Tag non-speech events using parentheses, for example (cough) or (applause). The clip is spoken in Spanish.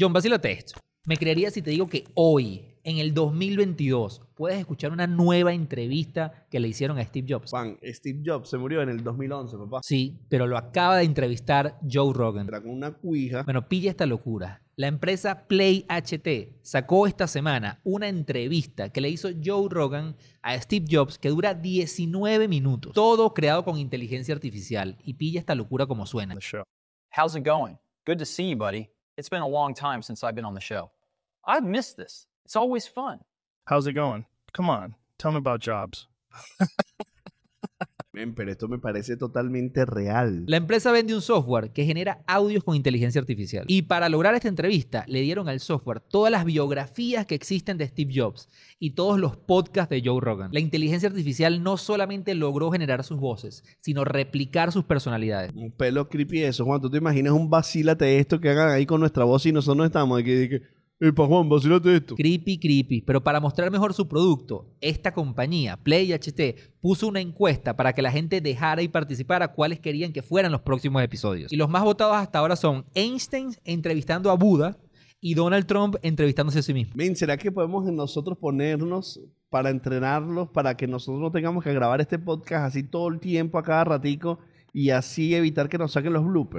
John, vacílate esto. Me creería si te digo que hoy, en el 2022, puedes escuchar una nueva entrevista que le hicieron a Steve Jobs. Juan, Steve Jobs se murió en el 2011, papá. Sí, pero lo acaba de entrevistar Joe Rogan. Era con una cuija. Bueno, pilla esta locura. La empresa Play HT sacó esta semana una entrevista que le hizo Joe Rogan a Steve Jobs que dura 19 minutos. Todo creado con inteligencia artificial. Y pilla esta locura como suena. the show. How's it going? Good to see you, buddy. It's been a long time since I've been on the show. I've missed this. It's always fun. How's it going? Come on, tell me about jobs. (laughs) Pero esto me parece totalmente real. La empresa vende un software que genera audios con inteligencia artificial. Y para lograr esta entrevista, le dieron al software todas las biografías que existen de Steve Jobs y todos los podcasts de Joe Rogan. La inteligencia artificial no solamente logró generar sus voces, sino replicar sus personalidades. Un pelo creepy eso, Juan. ¿Tú te imaginas un vacílate esto que hagan ahí con nuestra voz y nosotros no estamos? Que, Epa, Juan, vacílate esto. Creepy, creepy. Pero para mostrar mejor su producto, esta compañía, Play HT, puso una encuesta para que la gente dejara y participara cuáles querían que fueran los próximos episodios. Y los más votados hasta ahora son Einstein entrevistando a Buda y Donald Trump entrevistándose a sí mismo. Men, ¿será que podemos nosotros ponernos para entrenarlos, para que nosotros no tengamos que grabar este podcast así todo el tiempo, a cada ratico, y así evitar que nos saquen los bloopers?